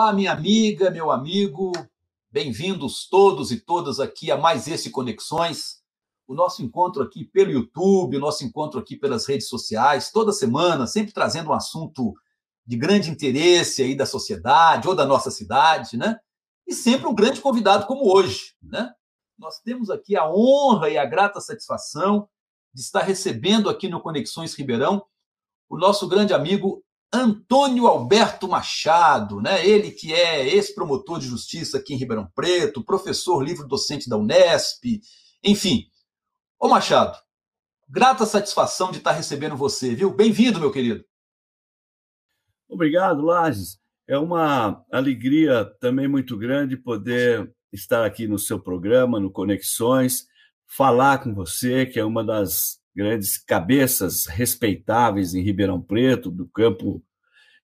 Olá, minha amiga, meu amigo, bem-vindos todos e todas aqui a mais esse Conexões, o nosso encontro aqui pelo YouTube, o nosso encontro aqui pelas redes sociais, toda semana, sempre trazendo um assunto de grande interesse aí da sociedade ou da nossa cidade, né? E sempre um grande convidado como hoje, né? Nós temos aqui a honra e a grata satisfação de estar recebendo aqui no Conexões Ribeirão o nosso grande amigo Antônio Alberto Machado, né? Ele que é ex-promotor de justiça aqui em Ribeirão Preto, professor livre-docente da Unesp, enfim. Ô Machado, grata satisfação de estar recebendo você, viu? Bem-vindo, meu querido. Obrigado, Lages. É uma alegria também muito grande poder estar aqui no seu programa, no Conexões, falar com você, que é uma das grandes cabeças respeitáveis em Ribeirão Preto, do campo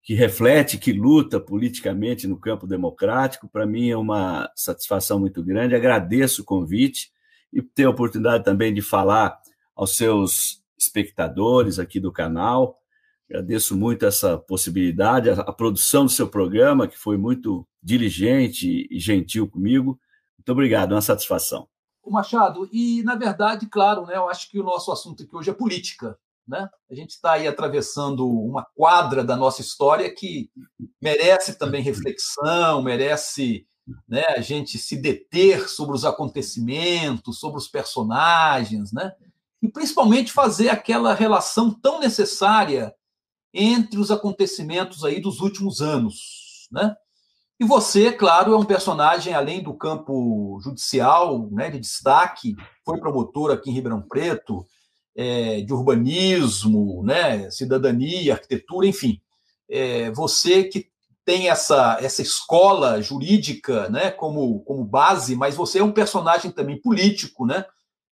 que reflete, que luta politicamente no campo democrático. Para mim é uma satisfação muito grande. Agradeço o convite e ter a oportunidade também de falar aos seus espectadores aqui do canal. Agradeço muito essa possibilidade, a, produção do seu programa, que foi muito diligente e gentil comigo. Muito obrigado, uma satisfação. O Machado, e na verdade, claro, né, eu acho que o nosso assunto aqui hoje é política. Né? A gente está aí atravessando uma quadra da nossa história que merece também reflexão, merece né, a gente se deter sobre os acontecimentos, sobre os personagens, né? e principalmente fazer aquela relação tão necessária entre os acontecimentos aí dos últimos anos. Né? E você, claro, é um personagem além do campo judicial, né, de destaque, foi promotor aqui em Ribeirão Preto, é, de urbanismo, né, cidadania, arquitetura, enfim. É, você que tem essa, essa escola jurídica né, como, como base, mas você é um personagem também político, né?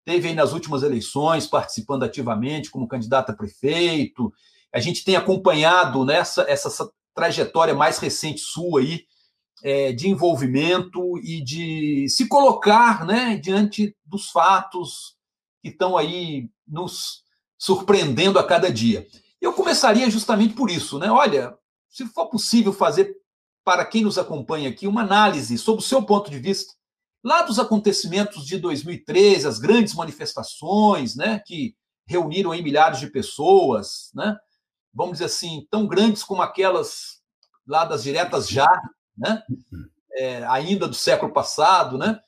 Teve aí nas últimas eleições participando ativamente como candidato a prefeito. A gente tem acompanhado nessa essa, essa trajetória mais recente sua aí é, de envolvimento e de se colocar né, diante dos fatos que estão aí nos surpreendendo a cada dia. Eu começaria justamente por isso, né? Olha, se for possível fazer para quem nos acompanha aqui uma análise sobre o seu ponto de vista lá dos acontecimentos de 2013, as grandes manifestações, né, que reuniram aí milhares de pessoas, né? Vamos dizer assim, tão grandes como aquelas lá das diretas já, né? É, ainda do século passado, né?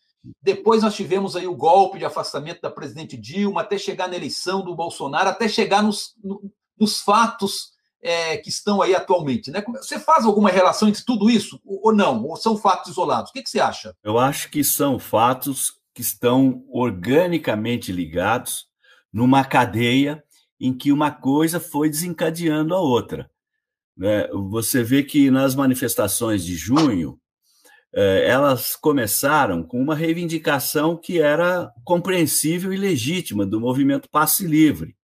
Depois nós tivemos aí o golpe de afastamento da presidente Dilma, até chegar na eleição do Bolsonaro, até chegar nos, nos fatos é, que estão aí atualmente. Né? Você faz alguma relação entre tudo isso ou não? Ou são fatos isolados? O que, que você acha? Eu acho que são fatos que estão organicamente ligados numa cadeia em que uma coisa foi desencadeando a outra. Né? Você vê que nas manifestações de junho, é, elas começaram com uma reivindicação que era compreensível e legítima do movimento passe livre,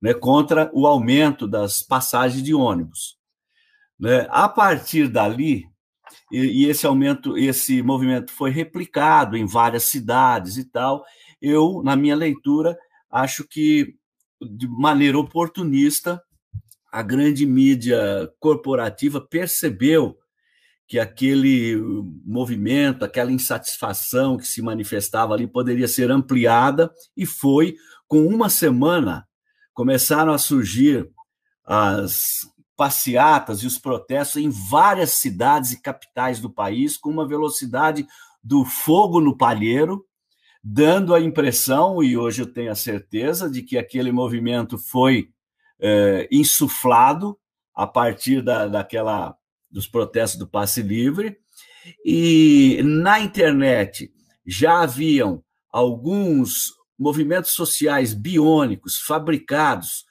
né, contra o aumento das passagens de ônibus. Né? A partir dali, e, e, esse aumento, esse movimento foi replicado em várias cidades e tal, eu, na minha leitura, acho que de maneira oportunista, a grande mídia corporativa percebeu que aquele movimento, aquela insatisfação que se manifestava ali poderia ser ampliada, e foi, com uma semana, começaram a surgir as passeatas e os protestos em várias cidades e capitais do país, com uma velocidade do fogo no palheiro, dando a impressão, e hoje eu tenho a certeza, de que aquele movimento foi é, insuflado a partir da, daquela dos protestos do passe livre, e na internet já haviam alguns movimentos sociais biônicos fabricados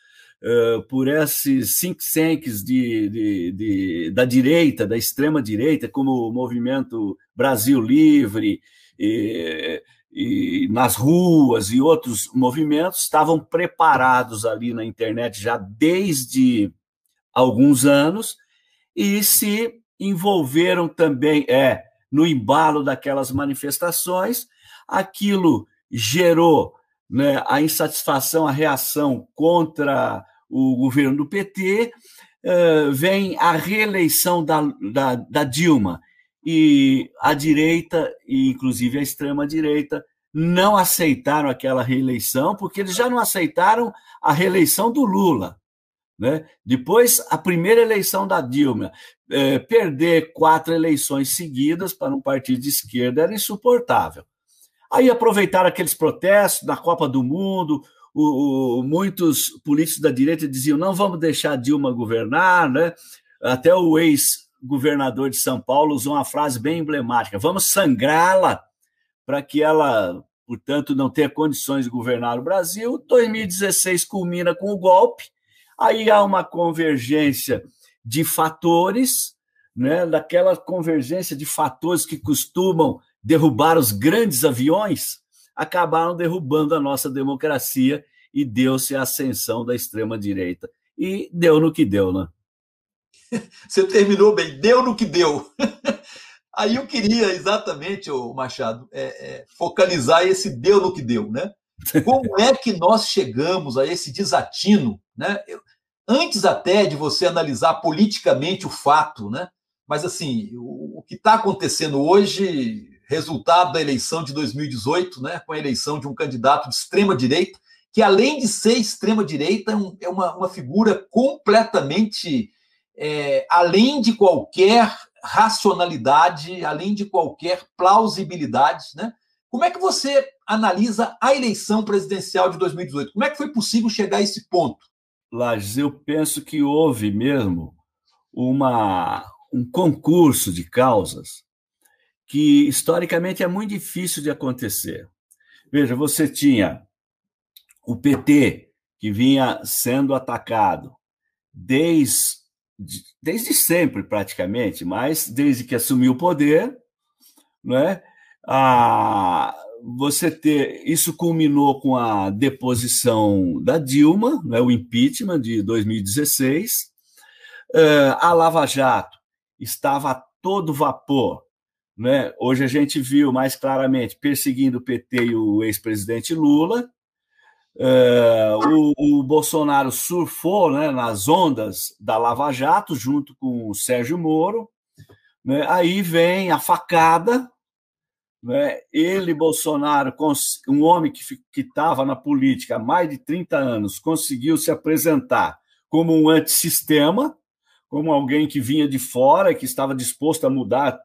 uh, por esses think tanks de, de, de, da direita, da extrema direita, como o movimento Brasil Livre, e, e nas ruas e outros movimentos estavam preparados ali na internet já desde alguns anos e se envolveram também é no embalo daquelas manifestações. Aquilo gerou né, a insatisfação, a reação contra o governo do PT. Uh, vem a reeleição da, da, da Dilma e a direita, e inclusive a extrema-direita, não aceitaram aquela reeleição, porque eles já não aceitaram a reeleição do Lula. Né? Depois, a primeira eleição da Dilma, é, perder quatro eleições seguidas para um partido de esquerda era insuportável. Aí aproveitaram aqueles protestos na Copa do Mundo, o, o, muitos políticos da direita diziam não vamos deixar Dilma governar, né? até o ex-governador de São Paulo usou uma frase bem emblemática, vamos sangrá-la para que ela, portanto, não tenha condições de governar o Brasil. 2016 culmina com o golpe, aí há uma convergência de fatores, né, daquela convergência de fatores que costumam derrubar os grandes aviões, acabaram derrubando a nossa democracia e deu-se a ascensão da extrema-direita. E deu no que deu, né? Você terminou bem, deu no que deu. Aí eu queria exatamente, o Machado, é, é, focalizar esse deu no que deu, né? Como é que nós chegamos a esse desatino, né? Eu, antes até de você analisar politicamente o fato, né? Mas assim, o, o que está acontecendo hoje, resultado da eleição de 2018, né? Com a eleição de um candidato de extrema direita, que além de ser extrema direita, é, é uma, uma figura completamente é, além de qualquer racionalidade, além de qualquer plausibilidade, né? Como é que você analisa a eleição presidencial de 2018? Como é que foi possível chegar a esse ponto? Lages, eu penso que houve mesmo uma, um concurso de causas que historicamente é muito difícil de acontecer. Veja, você tinha o PT, que vinha sendo atacado desde desde sempre praticamente, mas desde que assumiu o poder, né, a, você ter isso culminou com a deposição da Dilma, né, o impeachment de 2016, uh, a Lava Jato estava a todo vapor, né? Hoje a gente viu mais claramente perseguindo o PT e o ex-presidente Lula, é, o, o, Bolsonaro surfou né, nas ondas da Lava Jato, junto com o Sérgio Moro. Né, aí vem a facada. Né, ele, Bolsonaro, um homem que estava na política há mais de 30 anos, conseguiu se apresentar como um antissistema, como alguém que vinha de fora, que estava disposto a mudar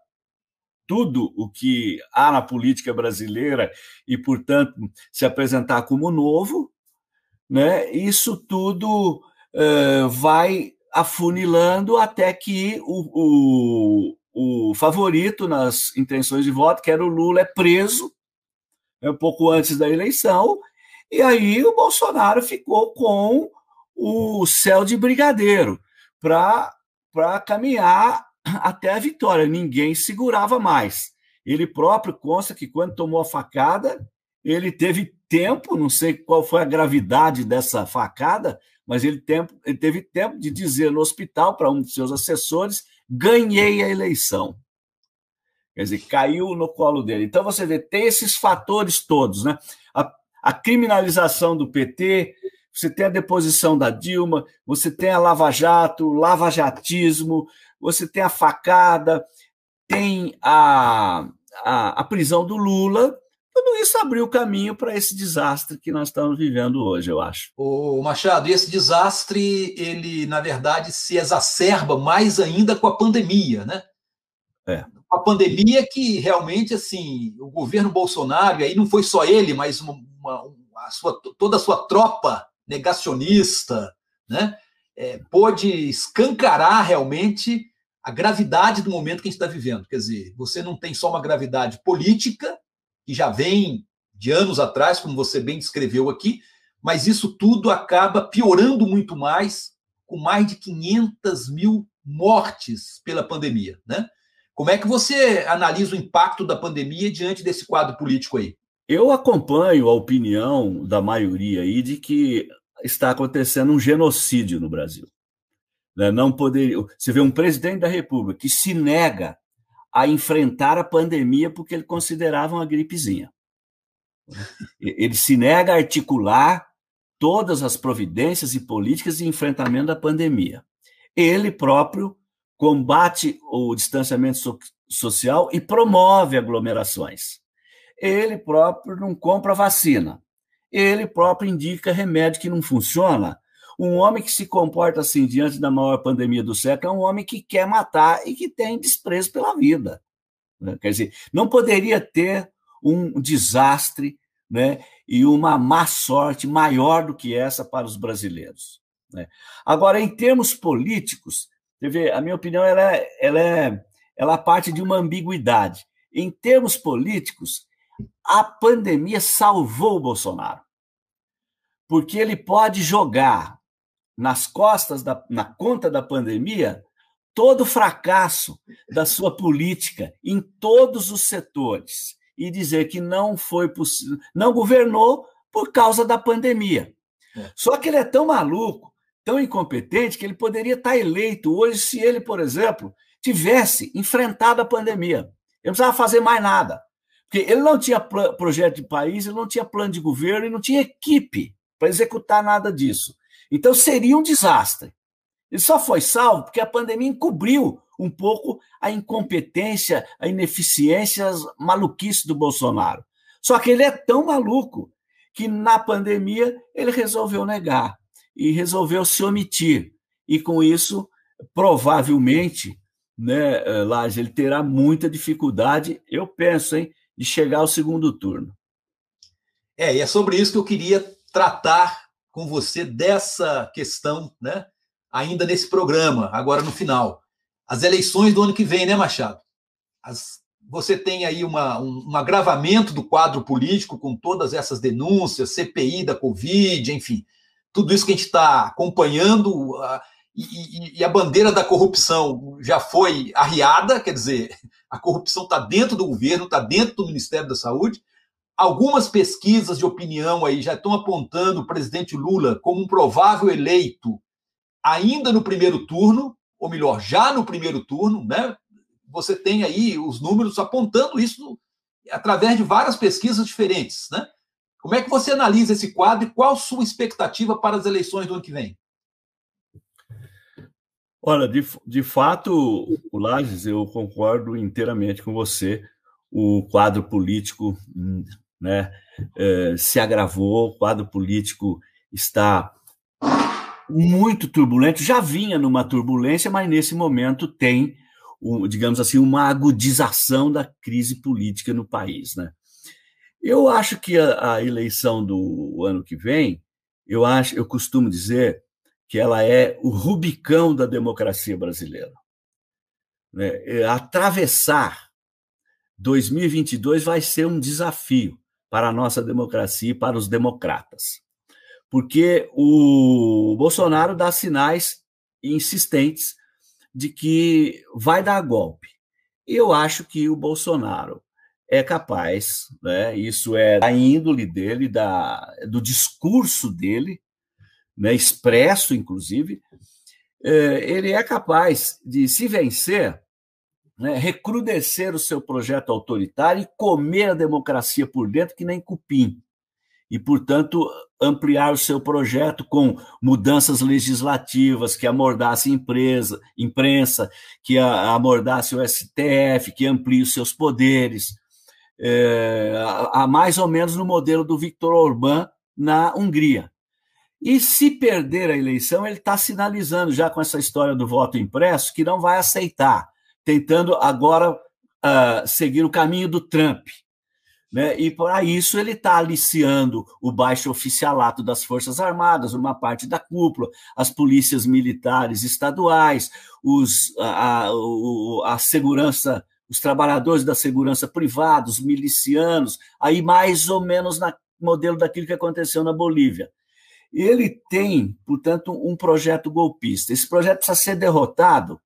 tudo o que há na política brasileira e, portanto, se apresentar como novo, né? isso tudo uh, vai afunilando até que o, o, o, favorito nas intenções de voto, que era o Lula, é preso né, um pouco antes da eleição, e aí o Bolsonaro ficou com o céu de brigadeiro para caminhar até a vitória. Ninguém segurava mais. Ele próprio consta que quando tomou a facada, ele teve tempo, não sei qual foi a gravidade dessa facada, mas ele, tempo, ele teve tempo de dizer no hospital para um de seus assessores: ganhei a eleição. Quer dizer, caiu no colo dele. Então você vê, tem esses fatores todos, né? A, a criminalização do PT, você tem a deposição da Dilma, você tem a Lava Jato, o lavajatismo, você tem a facada, tem a, a, a prisão do Lula, tudo isso abriu caminho para esse desastre que nós estamos vivendo hoje, eu acho. O Machado, e esse desastre, ele, na verdade, se exacerba mais ainda com a pandemia, né? É. A pandemia que realmente, assim, o governo Bolsonaro, e aí não foi só ele, mas uma, uma, a sua, toda a sua tropa negacionista, né? É, pôde escancarar realmente a gravidade do momento que a gente está vivendo. Quer dizer, você não tem só uma gravidade política, que já vem de anos atrás, como você bem descreveu aqui, mas isso tudo acaba piorando muito mais, com mais de 500 mil mortes pela pandemia. Né? Como é que você analisa o impacto da pandemia diante desse quadro político aí? Eu acompanho a opinião da maioria aí de que está acontecendo um genocídio no Brasil. Né? Não poderia. Você vê um presidente da República que se nega a enfrentar a pandemia porque ele considerava uma gripezinha. Ele se nega a articular todas as providências e políticas de enfrentamento da pandemia. Ele próprio combate o distanciamento social e promove aglomerações. Ele próprio não compra vacina. Ele próprio indica remédio que não funciona. Um homem que se comporta assim diante da maior pandemia do século é um homem que quer matar e que tem desprezo pela vida. Né? Quer dizer, não poderia ter um desastre né, e uma má sorte maior do que essa para os brasileiros. Né? Agora, em termos políticos, a minha opinião ela é, ela, é, ela parte de uma ambiguidade. Em termos políticos, a pandemia salvou o Bolsonaro. Porque ele pode jogar nas costas, da, na conta da pandemia, todo o fracasso da sua política em todos os setores e dizer que não foi possível, não governou por causa da pandemia. É. Só que ele é tão maluco, tão incompetente, que ele poderia estar eleito hoje se ele, por exemplo, tivesse enfrentado a pandemia. Ele não precisava fazer mais nada. Porque ele não tinha projeto de país, ele não tinha plano de governo e não tinha equipe para executar nada disso. Então seria um desastre. Ele só foi salvo porque a pandemia encobriu um pouco a incompetência, a ineficiência, as maluquices do Bolsonaro. Só que ele é tão maluco que na pandemia ele resolveu negar e resolveu se omitir. E com isso, provavelmente, né, eh, Laje, ele terá muita dificuldade, eu penso, hein, de chegar ao segundo turno. É, e é sobre isso que eu queria tratar com você dessa questão, né? Ainda nesse programa, agora no final. As eleições do ano que vem, né, Machado? As, você tem aí uma, um, um, agravamento do quadro político com todas essas denúncias, CPI da Covid, enfim, tudo isso que a gente está acompanhando. Uh, e, e, a bandeira da corrupção já foi arriada, quer dizer, a corrupção está dentro do governo, está dentro do Ministério da Saúde, Algumas pesquisas de opinião aí já estão apontando o presidente Lula como um provável eleito ainda no primeiro turno, ou melhor, já no primeiro turno, né? Você tem aí os números apontando isso através de várias pesquisas diferentes, né? Como é que você analisa esse quadro e qual sua expectativa para as eleições do ano que vem? Olha, de, de fato, o Lages, eu concordo inteiramente com você. O quadro político né, é, se agravou, o quadro político está muito turbulento, já vinha numa turbulência, mas nesse momento tem, digamos assim, uma agudização da crise política no país. Né? Eu acho que a, a eleição do ano que vem, eu acho, eu costumo dizer que ela é o rubicão da democracia brasileira. Né? É, atravessar 2022 vai ser um desafio para a nossa democracia e para os democratas. Porque o Bolsonaro dá sinais insistentes de que vai dar golpe. Eu acho que o Bolsonaro é capaz, né, isso é da índole dele, da, do discurso dele, né, expresso, inclusive, é, ele é capaz de se vencer né, recrudescer o seu projeto autoritário e comer a democracia por dentro que nem cupim. E, portanto, ampliar o seu projeto com mudanças legislativas que amordasse empresa, imprensa, que amordasse o STF, que amplie os seus poderes, é, a, a mais ou menos no modelo do Viktor Orbán na Hungria. E se perder a eleição, ele está sinalizando já com essa história do voto impresso que não vai aceitar tentando agora uh, seguir o caminho do Trump. Né? E para isso ele está aliciando o baixo oficialato das Forças Armadas, uma parte da cúpula, as polícias militares estaduais, os, a, a, a segurança, os trabalhadores da segurança privada, os milicianos, aí mais ou menos na modelo daquilo que aconteceu na Bolívia. Ele tem, portanto, um projeto golpista. Esse projeto precisa ser derrotado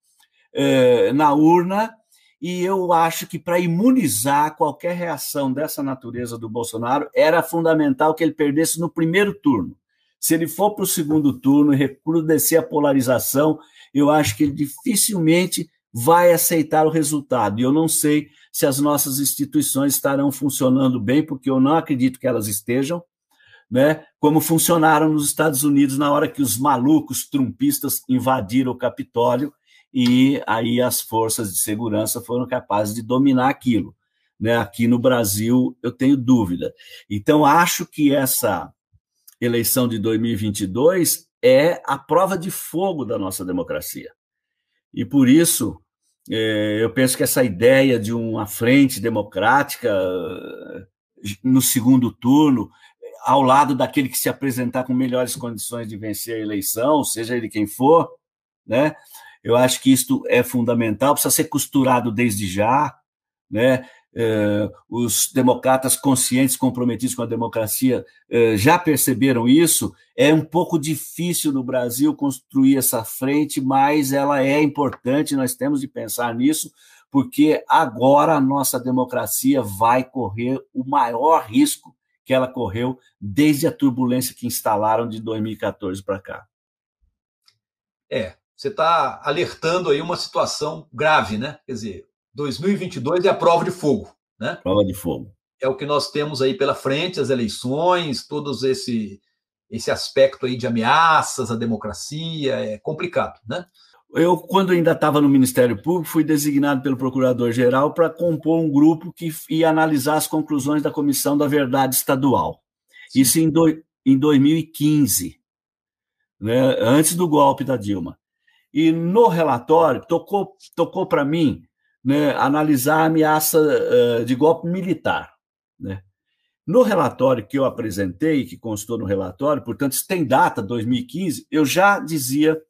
eh, na urna, e eu acho que para imunizar qualquer reação dessa natureza do Bolsonaro, era fundamental que ele perdesse no primeiro turno. Se ele for para o segundo turno e recrudescer a polarização, eu acho que ele dificilmente vai aceitar o resultado. E eu não sei se as nossas instituições estarão funcionando bem, porque eu não acredito que elas estejam, né? como funcionaram nos Estados Unidos na hora que os malucos trumpistas invadiram o Capitólio e aí as forças de segurança foram capazes de dominar aquilo. Né? Aqui no Brasil, eu tenho dúvida. Então, acho que essa eleição de 2022 é a prova de fogo da nossa democracia. E por isso, é, eu penso que essa ideia de uma frente democrática eh, no segundo turno, ao lado daquele que se apresentar com melhores condições de vencer a eleição, seja ele quem for, né? Eu acho que isto é fundamental, precisa ser costurado desde já, né? Eh, os democratas conscientes, comprometidos com a democracia, eh, já perceberam isso. É um pouco difícil no Brasil construir essa frente, mas ela é importante, nós temos de pensar nisso, porque agora a nossa democracia vai correr o maior risco que ela correu desde a turbulência que instalaram de 2014 para cá. É, você está alertando aí uma situação grave, né? Quer dizer, 2022 é a prova de fogo, né? Prova de fogo. É o que nós temos aí pela frente, as eleições, todos esse esse aspecto aí de ameaças à democracia, é complicado, né? Eu, quando ainda estava no Ministério Público, fui designado pelo Procurador-Geral para compor um grupo que ia analisar as conclusões da Comissão da Verdade Estadual. Isso em, do, em 2015, né, antes do golpe da Dilma. E no relatório, tocou, tocou para mim né, analisar a ameaça uh, de golpe militar. Né? No relatório que eu apresentei, que constou no relatório, portanto, isso tem data, 2015, eu já dizia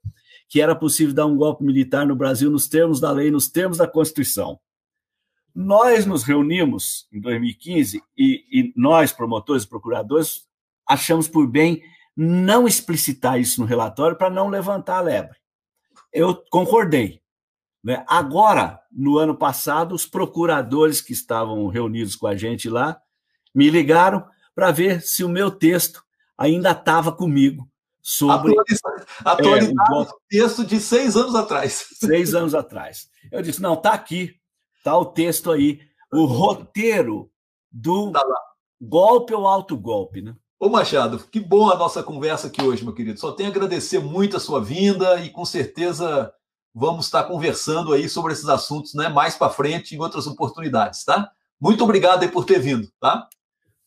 que era possível dar um golpe militar no Brasil nos termos da lei, nos termos da Constituição. Nós nos reunimos em 2015 e, e nós, promotores e procuradores, achamos por bem não explicitar isso no relatório para não levantar a lebre. Eu concordei. Né? Agora, no ano passado, os procuradores que estavam reunidos com a gente lá me ligaram para ver se o meu texto ainda estava comigo sobre. Atualizado, é, texto de seis anos atrás. Seis anos atrás. Eu disse: não, está aqui, está o texto aí, o roteiro do tá golpe ou alto golpe, né? Ô Machado, que bom a nossa conversa aqui hoje, meu querido. Só tenho a agradecer muito a sua vinda e com certeza vamos estar conversando aí sobre esses assuntos, né, mais para frente em outras oportunidades, tá? Muito obrigado aí por ter vindo, tá?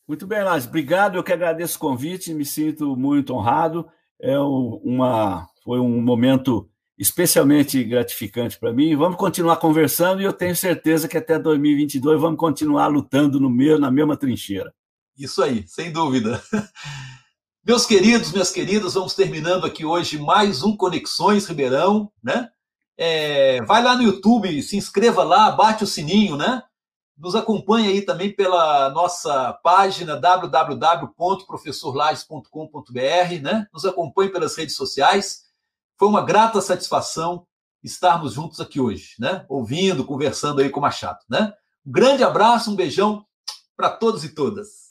Muito bem, Lázaro. Obrigado. Eu que agradeço o convite, me sinto muito honrado. É uma, foi um momento especialmente gratificante para mim. Vamos continuar conversando e eu tenho certeza que até 2022 vamos continuar lutando no meu, na mesma trincheira. Isso aí, sem dúvida. Meus queridos, minhas queridas, vamos terminando aqui hoje mais um Conexões Ribeirão, né? É, vai lá no YouTube, se inscreva lá, bate o sininho, né? Nos acompanhe aí também pela nossa página www.professorlages.com.br, né? Nos acompanhe pelas redes sociais. Foi uma grata satisfação estarmos juntos aqui hoje, né? Ouvindo, conversando aí com o Machado, né? Um grande abraço, um beijão para todos e todas.